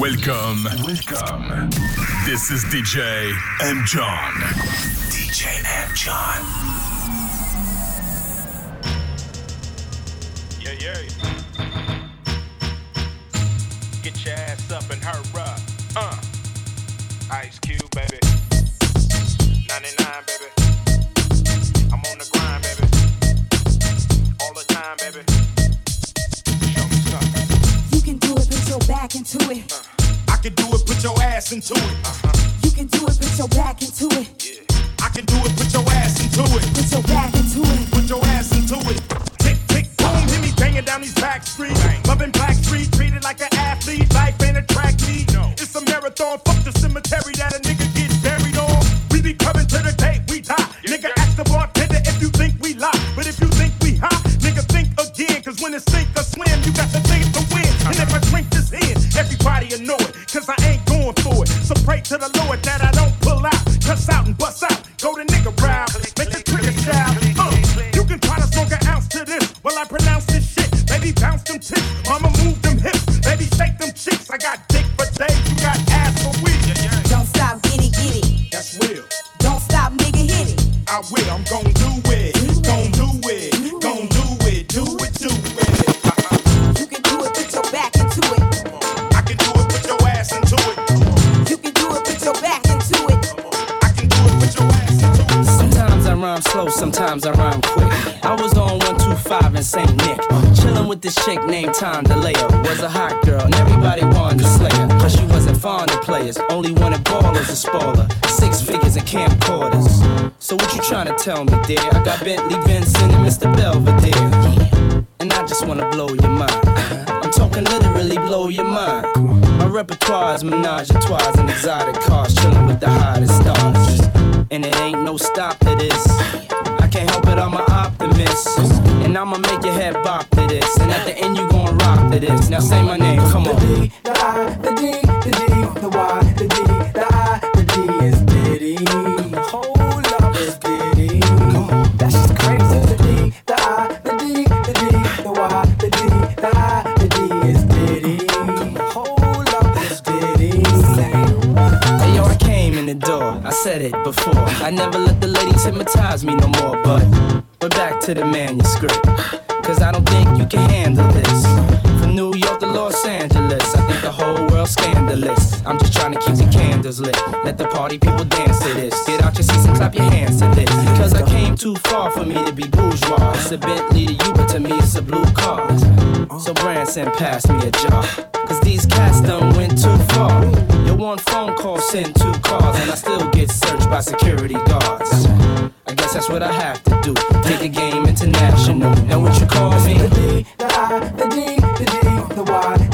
Welcome. Welcome. This is DJ M. John. DJ M. John. Yeah, yeah. Get your ass up and hurry up. Uh. Ice Cube, baby. 99, baby. Back into it. I can do it, put your ass into it. You can do it, put your back into it. I can do it, put your ass into it. Put your back into it. Put your ass into it. Tick, tick, boom, hit me banging down these back streets. Loving black street, treated like an athlete. Life ain't a track meet. It's a marathon. Fuck the to the Lord this chick named Tom DeLeo. Was a hot girl, and everybody wanted to slay her. But she wasn't fond of players, only wanted ballers to spoil her. Six figures and camcorders. So what you trying to tell me, dear? I got Bentley Vincent and Mr. Belvedere. And I just wanna blow your mind. I'm talking literally blow your mind. My repertoire is menage a trois and exotic cars, chillin' with the hottest stars. And it ain't no stop to this. Can't help it, I'm an optimist. And I'ma make your head bop to this. And at the end, you gon' rock to this. Now say my name, come on. The I, the D, the D, the Y, said it before. I never let the ladies hypnotize me no more, but but back to the manuscript. Cause I don't think you can handle this. From New York to Los Angeles, I think the whole world's scandalous. I'm just trying to keep the candles lit. Let the party people dance to this. Get out your seats and clap your hands to this. Cause I came too far for me to be bourgeois. It's a Bentley to you, but to me it's a blue car. So Branson, pass me a jar. Cause these cats done went too far. Your one phone call sent two cars, and I still get searched by security guards. I guess that's what I have to do. Take the game international. Now what you call me? The D, the I, the D, the D, the Y,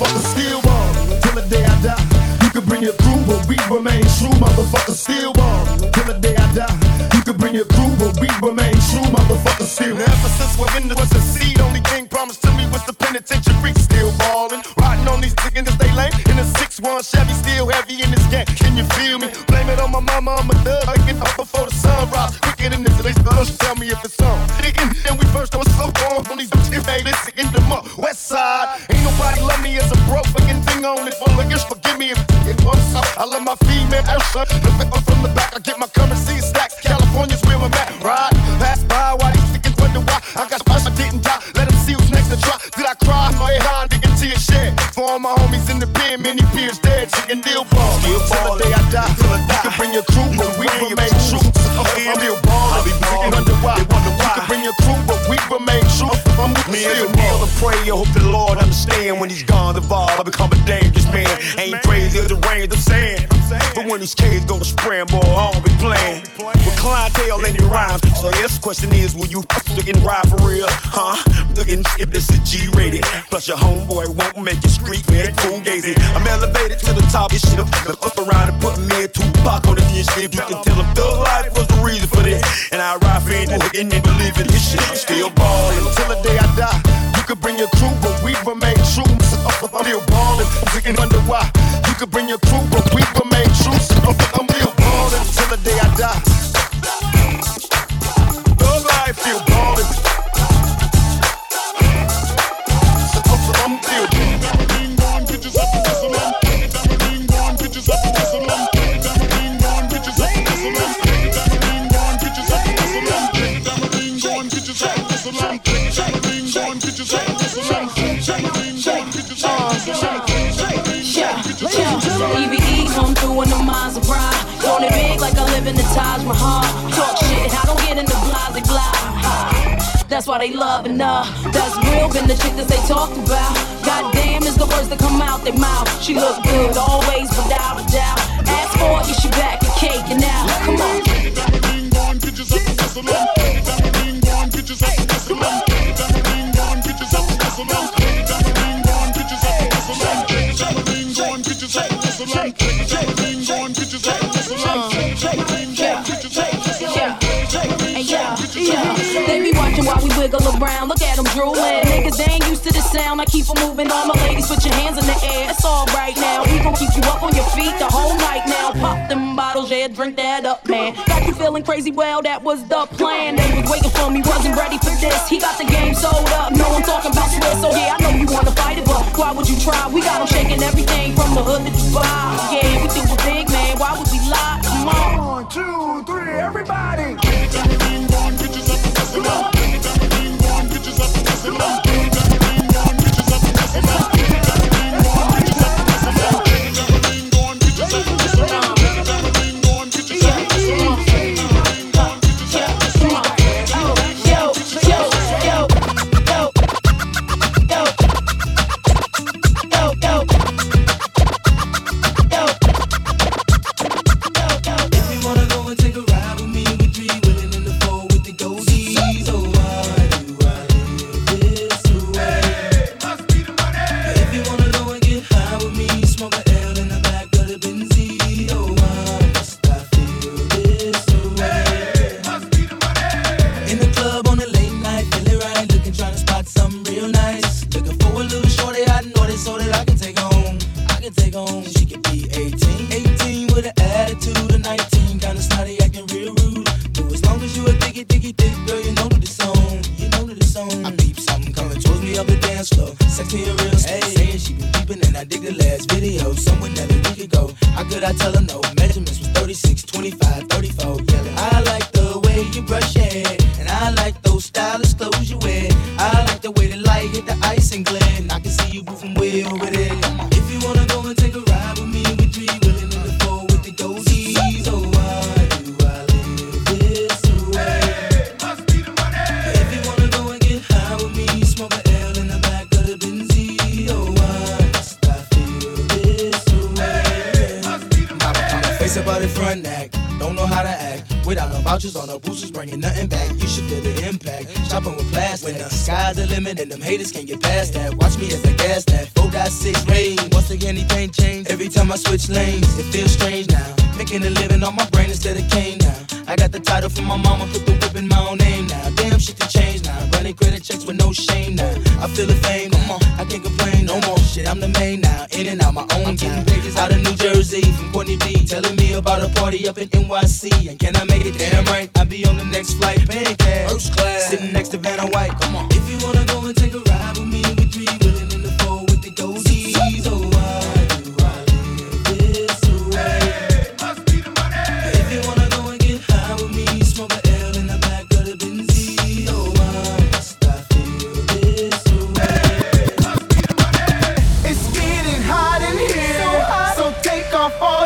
motherfucker. Still ballin' Till the day I die, you can bring your crew, but we remain true, motherfucker. Still ballin' Till the day I die, you can bring your crew, but we remain true, motherfucker. Still. Ever since women was a seed, only thing promised to me was the penitentiary. Still ballin', riding on these chickens as they lame. In a 6-1 Chevy, still heavy in this game. Can you feel me? Blame it on my mama, I'm a thug. I get up before the sun sunrise. Quicker than this, they still tell me if it's on. Then we first, was so on these bitches it my female son. The flip up from the back, I get my currency stacks. California's where I'm at. Ride, pass by, why these chickens wonder why? I got spots I didn't die. Let them see who's next to try. Did I cry? My head digging to your shed. For all my homies in the pen, many peers dead. Chicken deal ball. Till the day I die. Till I die. You can bring your crew, but we remain true. I'm still ballin'. They wonder why. You can bring your crew, but we remain true. I'm with Me still and ballin'. to pray, I hope the Lord understand when he's gone, the I become a dangerous man. Ain't crazy as the rain, the sand. When these kids go to spraying, boy, I don't be playing. With clientele and your rhymes. So yes, question is, will you looking ride for real? Huh? Looking if this is G rated. Plus your homeboy won't make you street red, full gazing. I'm elevated to the top, this shit up, up around and put me in Tupac on the shit. You can tell them thug life was the reason for this. And I ride for it and believe in this shit. Still ballin'. Till the day I die, you can bring your crew, but we remain true. I'm still ballin', thinking wonder why. You can bring your crew, but we remain true. I'm still ballin' till the day I die. In the Maserati. It big like I live in the Taj Mahal. Talk shit, I don't get blah. That's why they loving her. That's real, been the chick that they talked about. Goddamn is the words that come out their mouth. She look good always, without a doubt. Ask for it, she back and cake and now. Come on. They be watching while we wiggle around. Look at them drooling. Niggas, they ain't used to the sound. I keep 'em moving. All my ladies, put your hands in the air. It's all right now. We gon' keep you up on your feet the whole night now. Pop them bottles, yeah, drink that up, man. Got you feeling crazy? Well, that was the plan. They was waiting for me, wasn't ready for this. He got the game sold up. No, I'm talking about Swiss. So yeah, I know you wanna fight it, but why would you try? We got 'em shaking everything from the hood to Dubai. Yeah, we do it big, man. Why would we lie? Come on. One, two, three, everybody.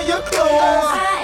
Your clothes.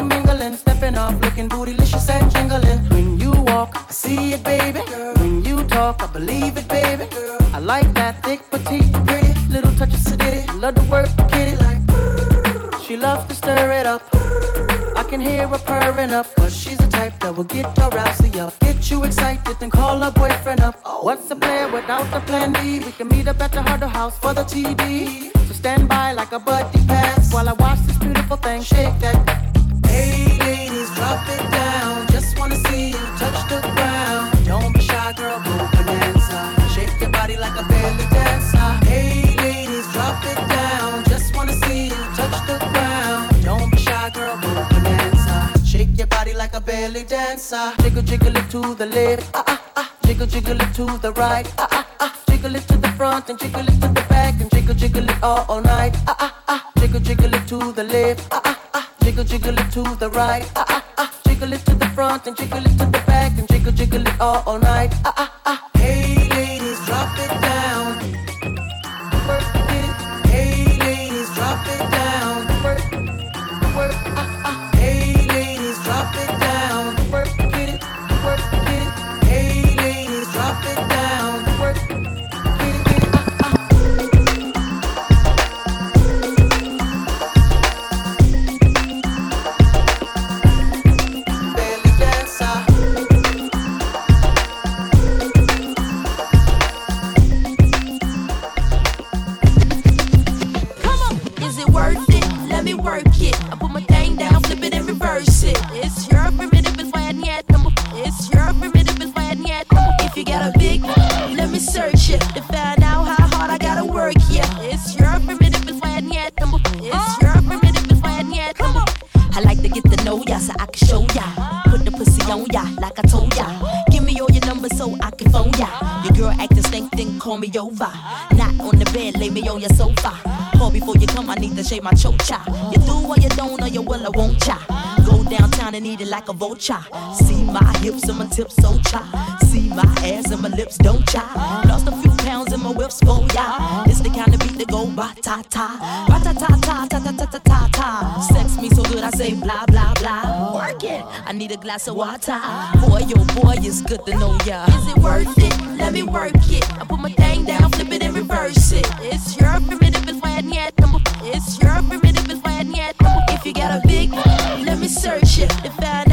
Believe it, baby. Girl. I like that thick petite, pretty little touch of city. Love to work the kitty like. She loves to stir it up. I can hear her purring up, cause she's a type that will get your rousey up, get you excited, then call her boyfriend up. What's the plan without the plan B? We can meet up at the Harder House for the TV. So stand by like a buddy pass while I watch this beautiful thing shake that. belly dancer. Jiggle, jiggle it to the left, ah ah ah. Jiggle, jiggle it to the right, ah ah ah. Jiggle it to the front and jiggle it to the back and jiggle, jiggle it all, all night, ah ah ah. Jiggle, jiggle it to the left, ah ah ah. Jiggle, jiggle it to the right, ah ah ah. Jiggle it to the front and jiggle it to the back and jiggle, jiggle it all, all night, ah ah. like a vulture. See my hips and my tips so chai. See my ass and my lips don't chai. Lost a few pounds and my whips for ya. It's the kind of beat that go ba ta ta, ba ta ta ta ta ta ta ta ta ta. Sex me so good I say blah blah blah. Work it. I need a glass of water. Boy, your boy, it's good to know ya. Is it worth it? Let me work it. I put my thing down, flip it and reverse it. It's your primitive, it's wet yet. It's your primitive, it's wet yet. If you got a big, let me search it. If I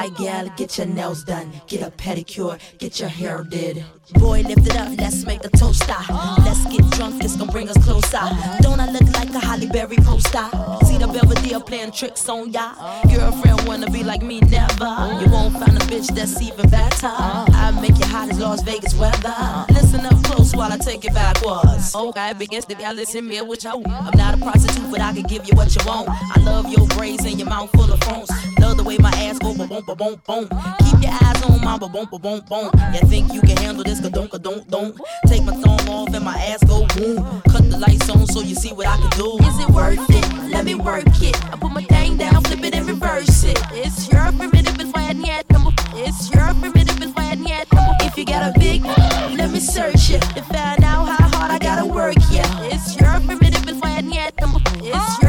fly gal, get your nails done, get a pedicure, get your hair did. Boy, lift it up, let's make a toast. ah. Let's get drunk, it's gonna bring us closer. Don't I look like a Halle Berry poster? See the Belvedere playing tricks on ya. Girlfriend wanna be like me, never. You won't find a bitch that's even better. I make you hot as Las Vegas weather. Listen up close while I take it backwards. Okay, begins to y'all listen me with you. I'm not a prostitute, but I can give you what you want. I love your braids and your mouth full of phones. Love the way my ass go boom boom boom boom. Keep your eyes on my boom boom boom boom. You think you can handle this? Ka don't ka don't don't. Take my thumb off and my ass go boom. Cut the lights on so you see what I can do. Is it worth it? Let me work it. I put my thing down, flip it and reverse it. It's your primitive and flat yet. It's your primitive and flat yet. If you got a big, let me search it to find out how hard I gotta work. Yeah, it's your primitive and flat yet. It's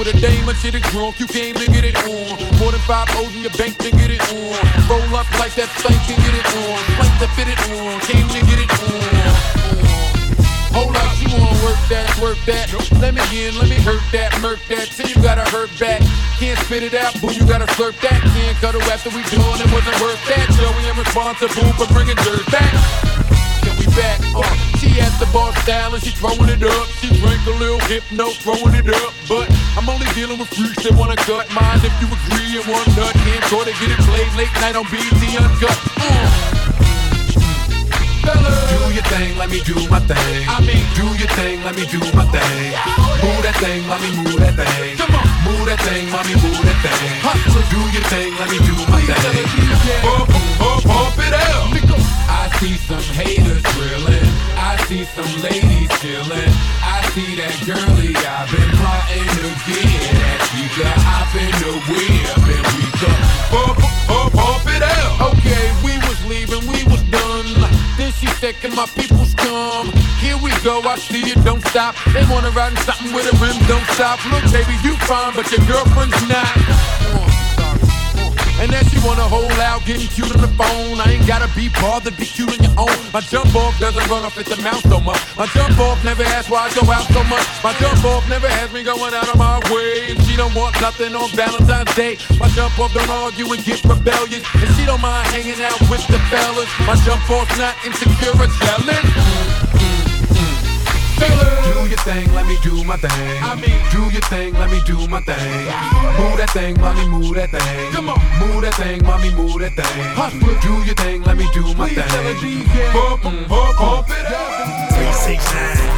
with a dame and shit it drunk. You came to get it on. More than five O's in your bank to get it on. Roll up like that thing can get it on. Plank to fit it on. Came to get it on. Hold up, you wanna work that, work that. Let me in, let me hurt that, murk that. Till you gotta hurt back. Can't spit it out, boo, you gotta slurp that. Can't cut her after we done, it wasn't worth that. Joey, I'm responsible for bringing dirt back. Can we back? Uh, she at the bar style and she throwing it up. She drink a little hypno, throwing it up. But I'm only dealing with freaks that wanna cut mine. If you agree and one nut, can't try to get it played late night on BET Uncut. Uh. Do your thing, let me do my thing. I mean, do your thing, let me do my thing. Move that thing, let me move that thing. Come on, move that thing, mommy, move that thing. Hustle, do your thing, let me do my thing. Bump, bump, bump it out. I see some haters drilling. I see some ladies chilling. I see that girlie I've been plotting to get at. She got hop in the whip and we go bump, bump, bump it out. Okay, we was leaving, we was done. Then she said, Can my peoples come? Here we go, I see you, don't stop. They wanna ride in something with a rim, don't stop. Look, baby, you fine, but your girlfriend's not. Getting cute on the phone. I ain't gotta be bothered, be cute on your own. My jump off doesn't run off at the mouth so much. My jump off never asks why I go out so much. My jump off never has me going out of my way. She don't want nothing on Valentine's Day. My jump off don't argue and get rebellious. And she don't mind hanging out with the fellas. My jump off's not insecure or jealous. Do your thing, let me do my thing. I mean, do your thing, let me do my thing. Move that thing, mommy, move that thing. Come on, move that thing, mommy, move that thing. Hustle, do your thing, let me do my thing. Bump, bump, bump it up. Three, six, nine,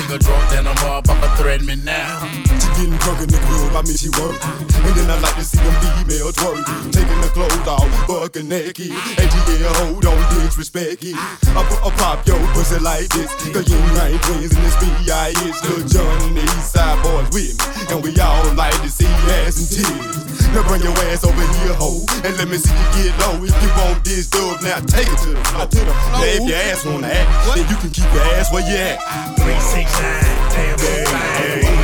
Okay. Nigga drunk, then I'm up, I'ma threaten me now. She getting drunk in the club, I mean she working. And then I like to see them females twerking. Taking the clothes off, bucking naked. And she get hold on, disrespect it. I put a pop your pussy like this. Cause you ain't twins in this B.I.H. Lil Jon and the East Side boys with me. And we all like to see ass and titties. Now bring your ass over here, ho. And let me see you get low. If you want this dub, now take it to the floor. To the floor. Now if your ass wanna act, then you can keep your ass where you at. Three, six, damn, fine.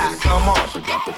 Hot. Come on.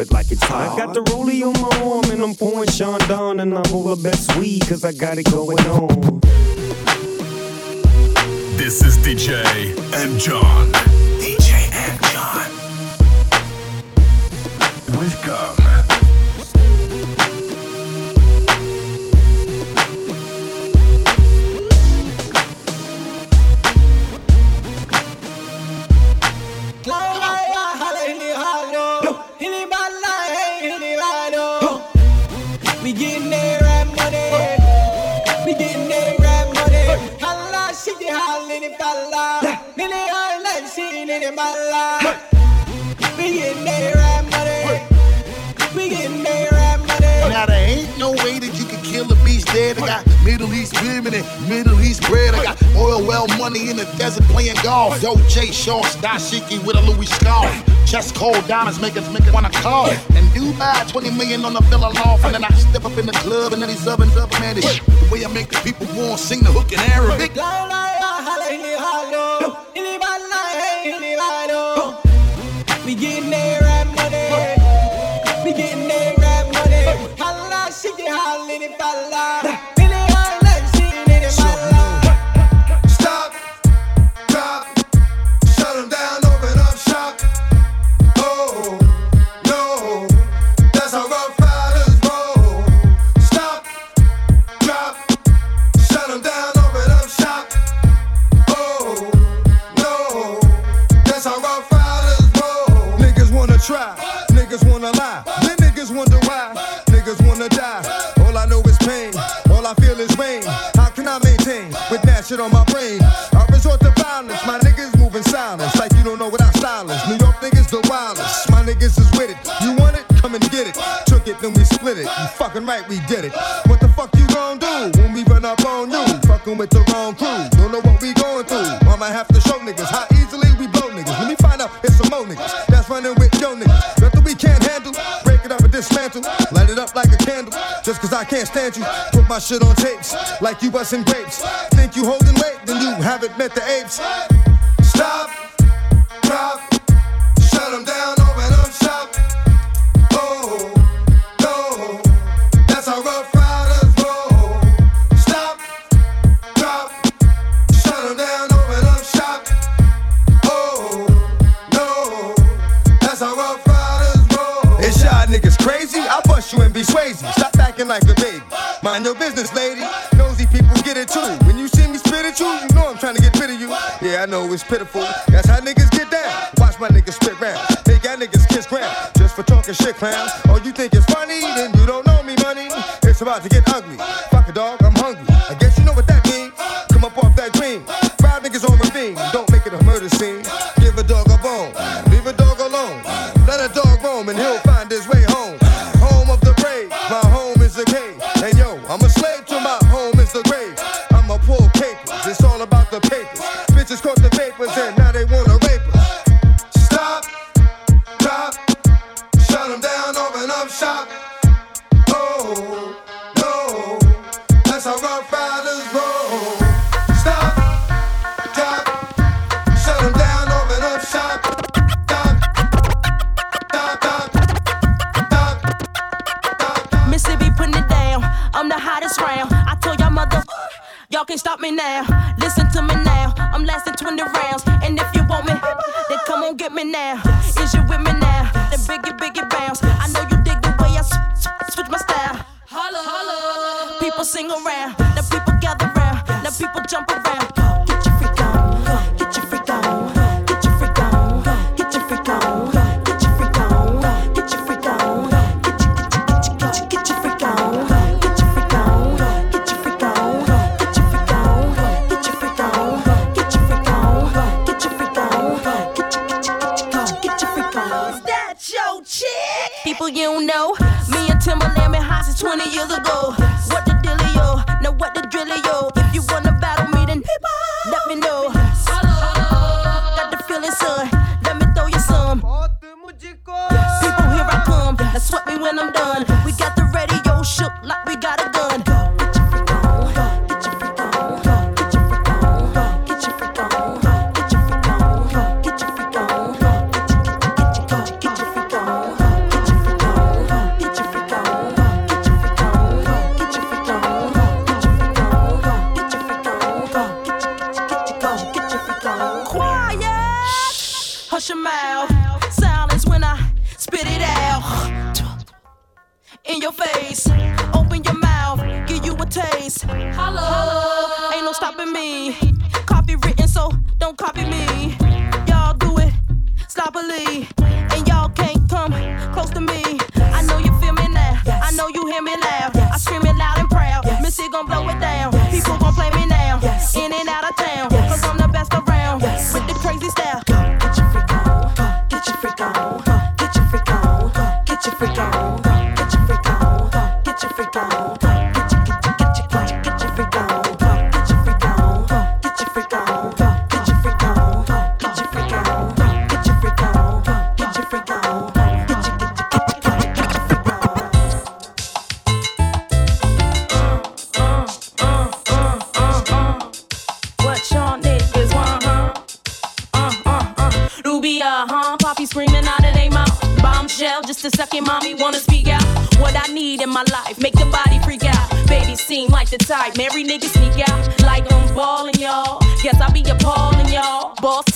it like it's hot. I got the rollie on my arm and I'm pouring Sean Don and I'm over best weed cause I got it going on. This is DJ M. John. DJ M. John. Welcome. We in it, balla. We getting that rap money. We getting that rap money. Now there ain't no way that you can kill a beast dead. I got Middle East women and Middle East bread. I got oil well money in the desert playing golf. Yo, J Shorts, dashiki with a Louis scarf. Chest cold diamonds make us make it wanna call. And Dubai, 20 million on the villa loft. And then I step up in the club and then these ovens up, man. This shit, the way I make the people want sing the hook in Arabic. We getting that rap money. We getting that rap money. Holla, shit, you hollin' it, balla. Nene, in your face. Open your mouth, give you a taste. Hello, ain't no stopping me. Copy written, so don't copy me.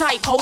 太丑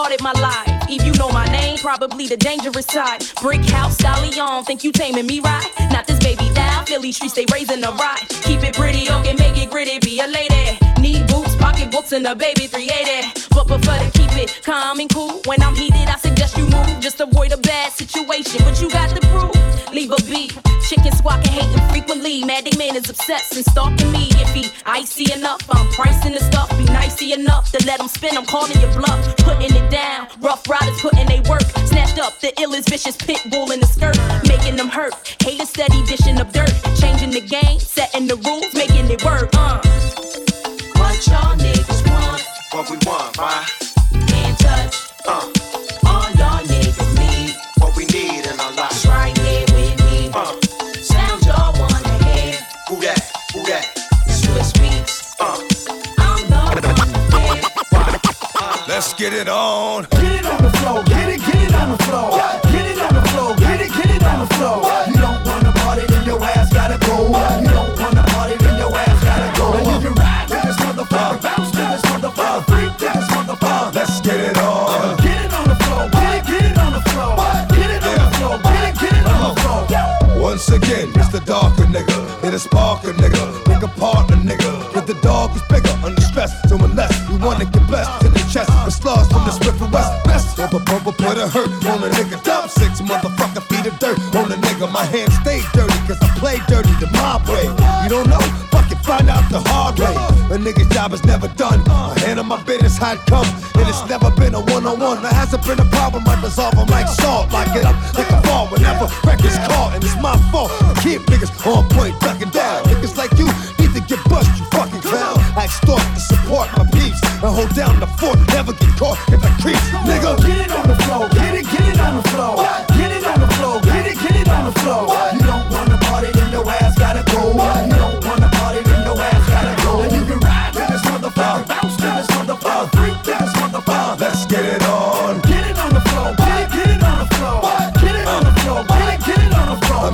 started my life. If you know my name, probably the dangerous side. Brick house, stallion, think you taming me right? Not this baby now. Philly streets, they raising the rot. Keep it pretty, okay, make it gritty, be a lady. Need boots, pocket books, and a baby 380. But prefer to keep it calm and cool. When I'm heated, I suggest you move. Just avoid a bad situation, but you got the proof. Leave a beat. Chicken squawking, hating frequently. Mad they man is obsessed and stalking me. If he icy enough, I'm pricing the stuff. Be nicey enough to let him spin. I'm calling your bluff, putting it down. Rough riders putting they work. Snatched up the illest vicious pit bull in the skirt, making them hurt. Haters steady dishing up dirt, changing the game, setting the rules, making it work. Uh. What y'all niggas want? What we want, why? Get it on. Get it on the floor, get it, get it on the floor. Get it on the floor, get it, get it on the floor. You don't wanna party, then your ass gotta go. You don't wanna party, then your ass gotta go. And you can ride to this motherfucker, bounce to this motherfucker, freak to this motherfucker. Let's get it on. Get it on the floor, get it, get it on the floor. Get it on the floor, get it, get it on the floor. Once again, Mr. Darker nigga. Hit a sparker nigga. Nigga partner nigga. Get the dog is bigger under stress. So unless you wanna get blessed Bubble put a hurt on a nigga. Top six motherfucker feet of dirt on a nigga. My hands stay dirty cause I play dirty the mob way. You don't know? Fuck it, find out the hard way. A nigga's job is never done. I handle my business how it comes. And it's never been a one-on-one. There hasn't been a problem. I dissolve them like salt. Lock it up like a fall whenever records caught. And it's my fault. I keep niggas on point, ducking down. Niggas like you need to get bust, you fucking clown. I extort to support my peeps. And hold down the fort, never get caught if I creep. Nigga, Get it on the floor, get it, get it on the floor. What? Get it on the floor, get it, get it on the floor. You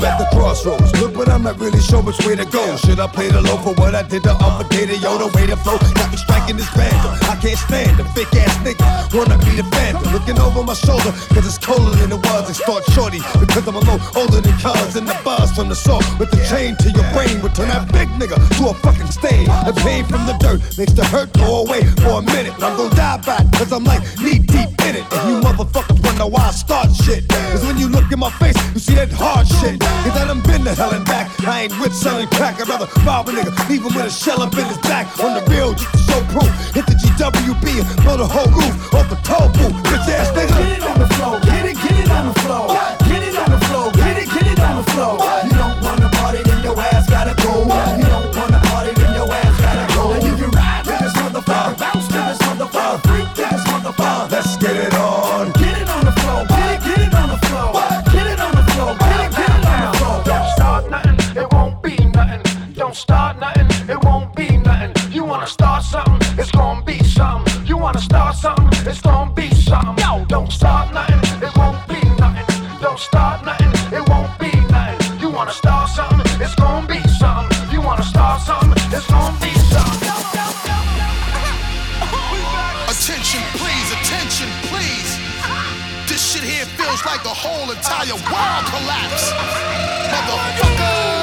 at the crossroads. Look, but I'm not really sure which way to go. Should I play the low for what I did the other day? The yo, the way to flow. Got me striking this band. I can't stand the fake ass nigga. Wanna be the phantom. Looking over my shoulder, cause it's colder than it was. They start shorty because I'm a little older than cuz. And the buzz from the salt with the chain to your brain would turn that big nigga to a fucking stain. The pain from the dirt makes the hurt go away for a minute. I'm gonna die back cause I'm like knee deep in it. And you motherfuckers wonder why I start shit. Cause when you look in my face, you see that hard shit. Cause I done been to hell and back. I ain't with selling crack. I'd rather rob a nigga, leave him with a shell up in his back. On the real, just to show proof. Hit the GWB and blow the whole roof off the toll booth. Bitch ass nigga. Get it on the floor, get it, get it on the floor. Get it on the floor, get it, get it on the floor. The whole entire world collapse. Motherfucker.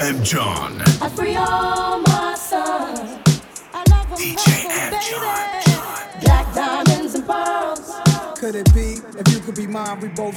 M. John. I free all my sons. I love them, DJ baby. Black diamonds and pearls. Could it be if you could be mine, we both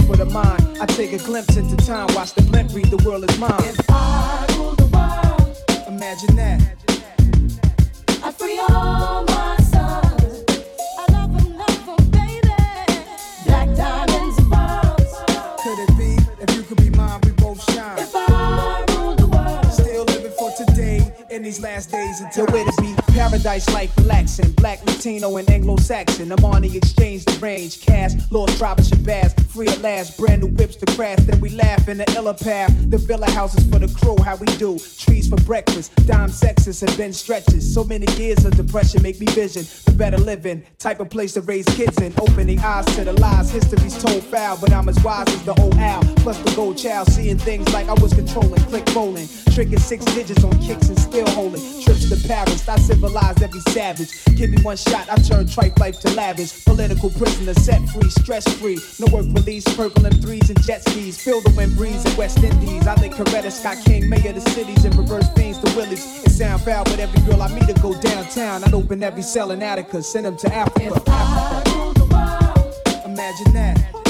for the mind. I take a glimpse into time. Watch the blimp read, the world is mine. I rule the world. Imagine that. I free all my sons. I love 'em, love 'em, baby. Black diamonds and pearls. Could it be if you could be mine, we both shine? If I rule the world, Still living for today in these last days until where to be. Paradise life relaxing. Black, Latino, and Anglo Saxon. I'm on the exchange, the range. Cash, Lord Travis Shabazz. Free at last. Brand new whips to crash. Then we laugh in the illa path. The villa houses for the crew. How we do. Trees for breakfast. Dime sexes and then stretches. So many years of depression make me vision. The better living. Type of place to raise kids in. Opening eyes to the lies. History's told foul. But I'm as wise as the old owl. Plus the gold child. Seeing things like I was controlling. Click rolling. Tricking six digits on kicks and still holding. Trips to Paris. I civilized every savage. Give me one shot. I turn tripe life to lavish. Political prisoner set free. Stress free. No work release. Purple M3s and jet skis. Feel the wind breeze in West Indies. I think Coretta Scott King. Mayor of the cities. And reverse things to Willies. It sound foul. But every girl I meet to go downtown. I'd open every cell in Attica. Send them to Africa. Imagine that.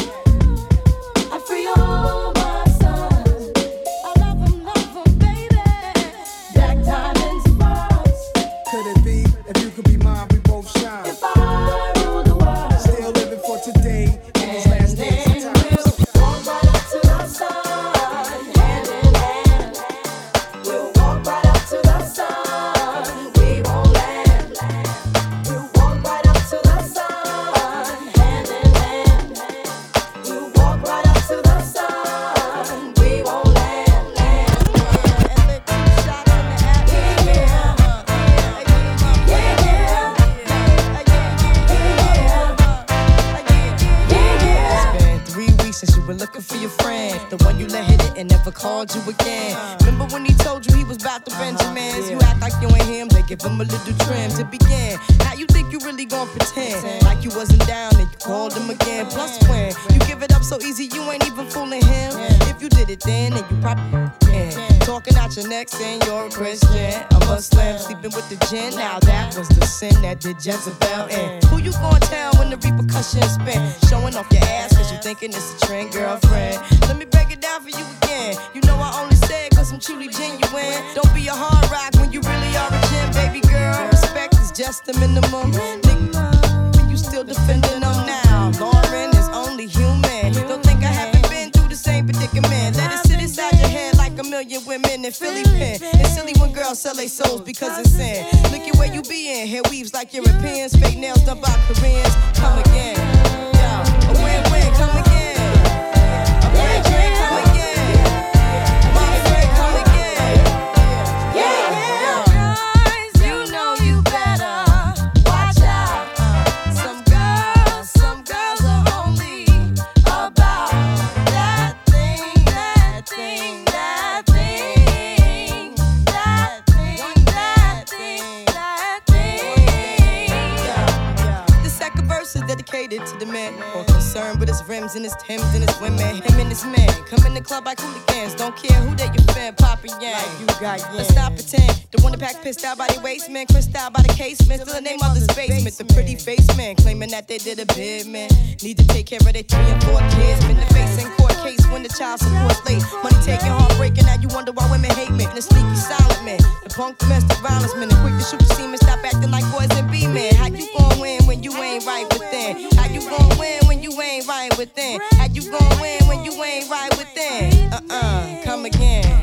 slim, sleeping with the gin. Now that was the sin that did Jezebel in. Who you gonna tell when the repercussions spin? Showing off your ass cause you thinking it's a trend, girlfriend. Let me break it down for you again. You know I only say it cause I'm truly genuine. Don't be a hard rock when you really are a gin, baby girl. Respect is just the minimum. minimum. Nigga, you still defending them now. Lauryn is only human. Don't think I haven't been through the same predicament million women in Philly pen. It's silly when girls sell their souls because it's sin. Look at where you be in. Hair weaves like Europeans, fake nails done by Koreans. Come again. And his Tim's and his women. Him and his men. Come in the club like hooligans. Don't care who that you fan, Papa Yang. Like you got yeah. Let's stop pretend. The one the pack pissed out by the waist, man. Crissed out by the casement. Still the name of this basement. The pretty face man. Claiming that they did a bid, man. Need to take care of their three and four kids. Been the face in court case when the child support late. Money taking, heartbreaking. Now you wonder why women hate me, The sneaky silent man. The punk domestic violence man. The quick to shoot the semen. Stop acting like boys and be men. How you gon' win? when you ain't right within? How you gonna win when you ain't right within? How you gonna win when you ain't right within? Uh uh, come again.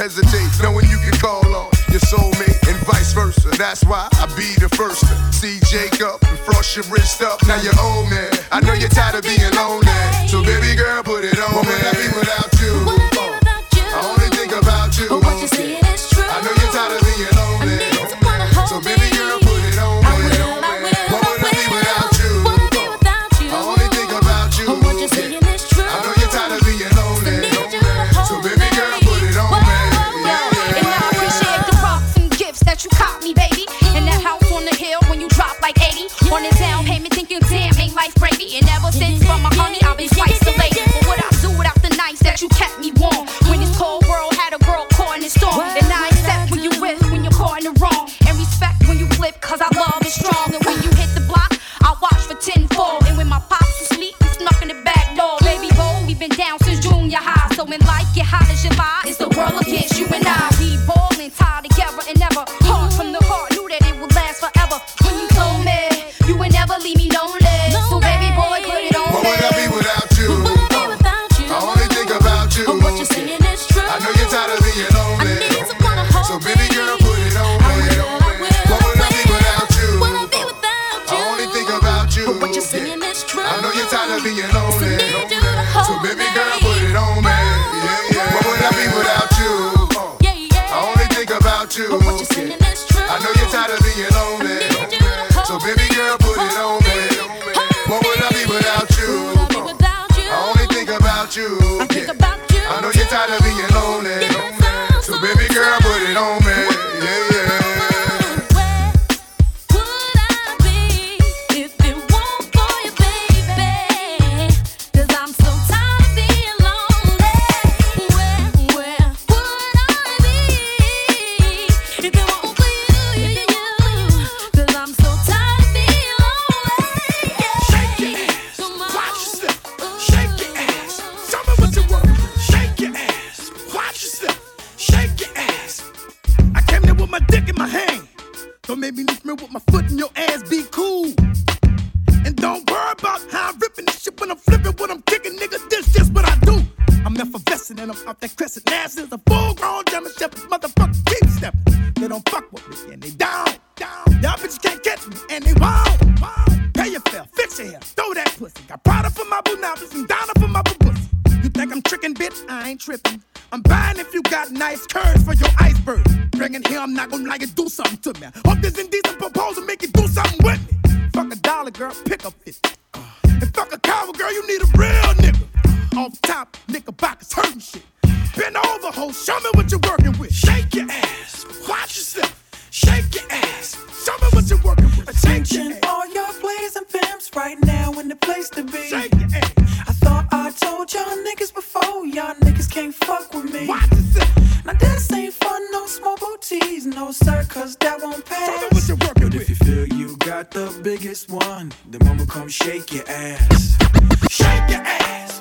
hesitate, knowing you can call on your soulmate and vice versa. That's why I be the first to see Jacob and frost your wrist up. Now you're old man. I know you're tired of being lonely. This ain't for no small booties, no sir, that won't pass. Tell what you're working but if you feel you got the biggest one, then mama come shake your ass. Shake your ass.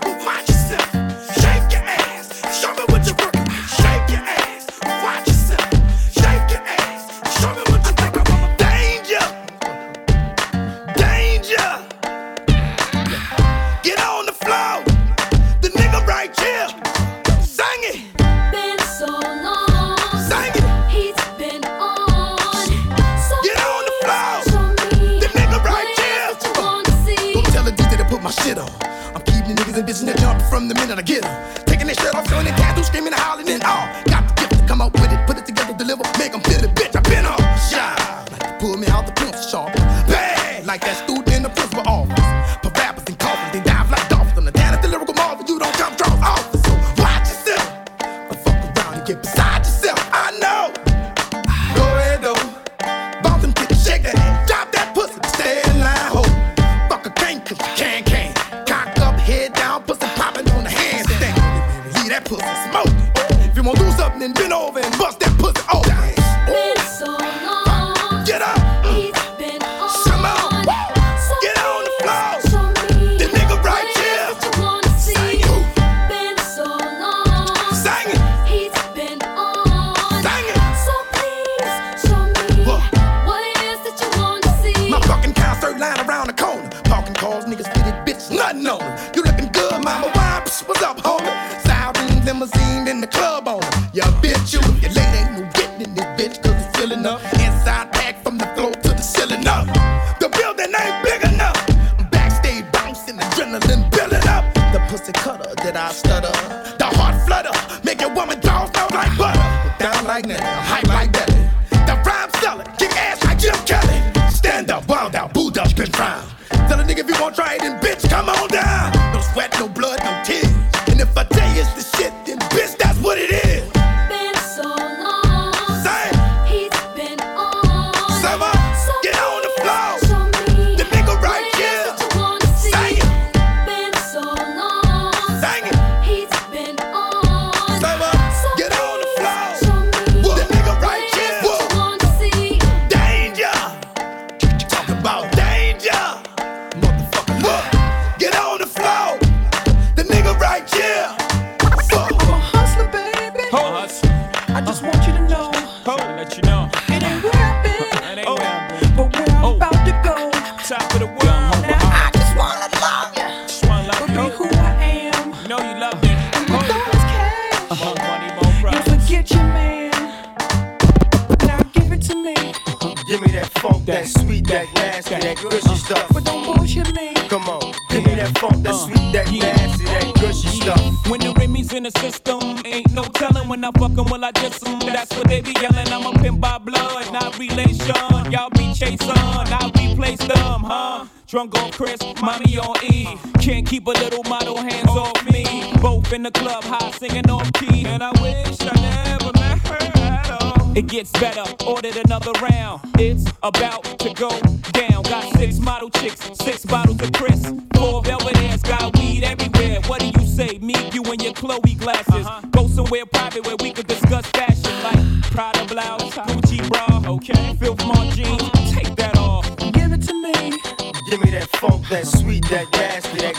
letter. The heart flutter, make your woman jaws melt like butter. Down like now, hype like that. The rhyme seller, kick ass like Jim Kelly. Stand up, wild out, booed dust, been frowned. Tell a nigga if you want try it, then bitch, come on in the club, high singing off key, and I wish I never met her at all. It gets better, ordered another round. It's about to go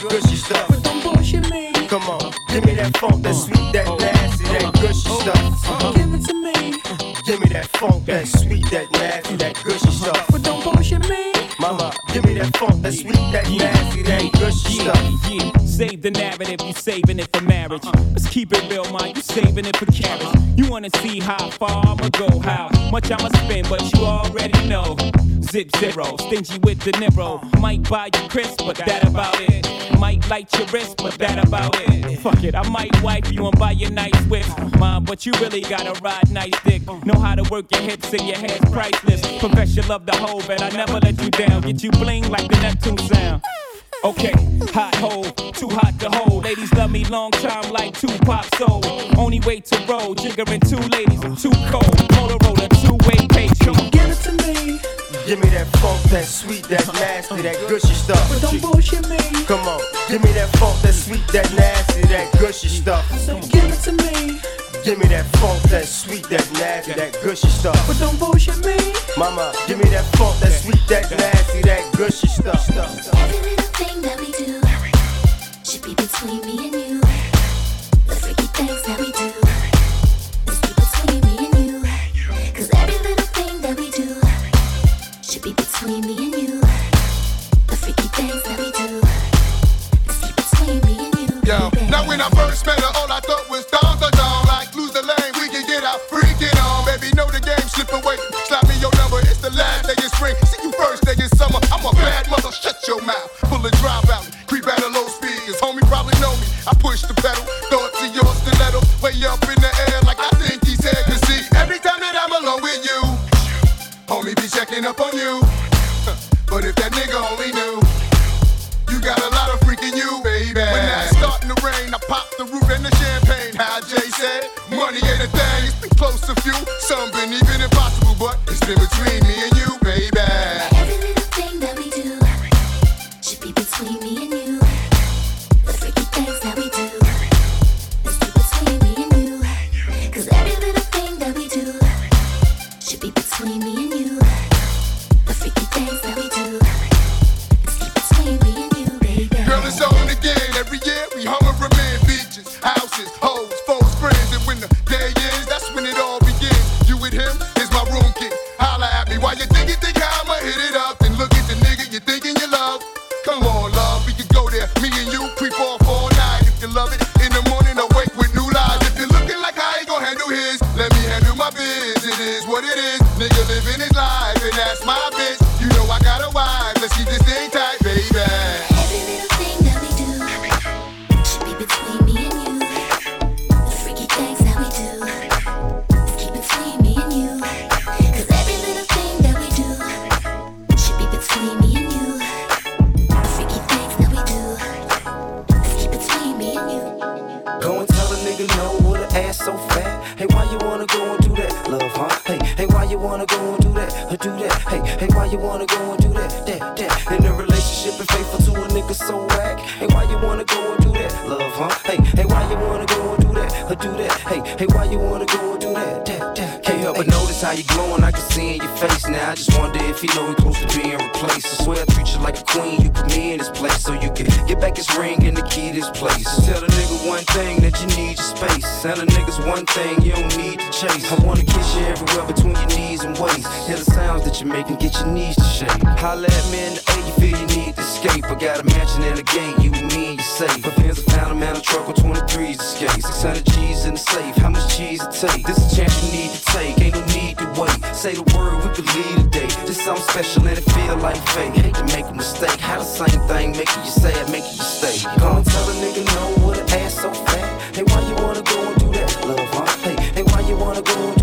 gushy stuff. But don't bullshit me. Come on, give me that funk, that sweet, that uh-huh. nasty, that uh-huh. gushy uh-huh. stuff. Give it to me. Give me that funk, that sweet, that nasty, that gushy stuff. But don't bullshit me. Mama, give me that funk, that sweet, that nasty, that gushy stuff. Save the narrative, you saving it for marriage. Let's keep it real, man, you saving it for carriage. You wanna see how far I'ma go, how much I'ma spend, but you already know. Zip zero, stingy with the Niro. Might buy you Chris, but that about it. Might light your wrist, but that about it. Fuck it, I might wipe you and buy you nice whip. Mom, but you really gotta ride nice dick. Know how to work your hips and your hands priceless. Profession love the whole, but I never let you down. Get you bling like the Neptune sound. Okay, hot hole, too hot to hold. Ladies love me long time like Tupac soul. Only way to roll, jiggering two ladies, I'm too cold. Motorola, two way page. Come on, give it to me. Give me that funk, that sweet, that nasty, that gushy stuff. But don't bullshit me. Come on, give me that funk, that sweet, that nasty, that gushy stuff. So give it to me. Give me that funk, that sweet, that nasty, that gushy stuff. But don't bullshit me. Mama, give me that funk, that sweet, that nasty, that gushy stuff. Every little thing that we do should be between me and you. The freaky things that we do must be between me and you. 'Cause every little thing that we do should be between me and you. The freaky things that we do must be between me and you. Yo, now when I first met her, all mouth. Full of drop out, creep at a low speed. Cause homie probably know me. I push the pedal, throw to your stiletto, way up in the air like I think he said. Cause see, every time that I'm alone with you, homie be checking up on you. But if that nigga only knew. You got a lot of freaking you, baby. When it's starting to rain, I pop the roof and the champagne. How Jay said, money ain't a thing. It's been close to few, some been even impossible, but it's been between me and you, baby. And get your knees to shake. Holla at me in the A, you feel you need to escape. I got a mansion in the gate, you and me and you safe. My fans I found a man a truck on 23s escape. 600 G's in the safe, how much cheese it take? This is a chance you need to take, ain't no need to wait. Say the word, we could lead a day. Just something special and it feel like fate. Hate to make a mistake, how the same thing making you sad, making you stay. Go and tell a nigga no with an ass so fat. Hey, why you wanna go and do that, love, huh? Hey, hey, why you wanna go and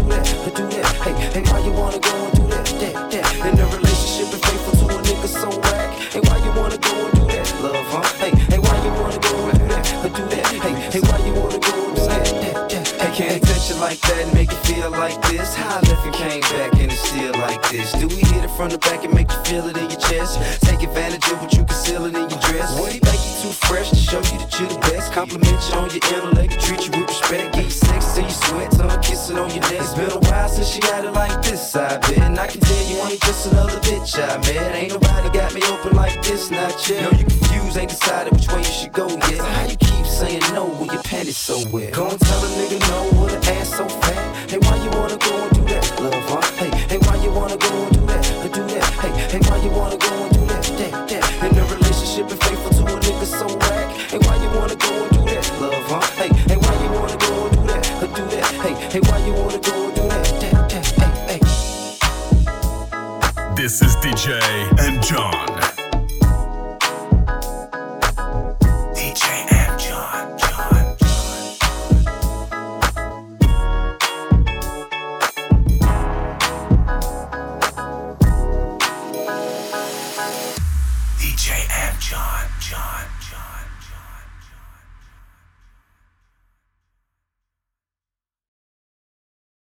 like that make it feel like this? How I left and came back and it's still like this. Do we hit it from the back and make you feel it in your chest? Take advantage of what you concealing in your dress. What he make you too fresh to show you that you're the best? Compliment you on your intellect, treat you with respect, get you sex till you sweat, tongue kissing on your neck. It's been a while since she got it like this, I bet. And I can tell you ain't just another bitch I met. Ain't nobody got me open like this, not yet. No, you confused, ain't decided which way you should go yet. So How you keep saying no when your panties so wet? Go and tell a nigga no with love, huh?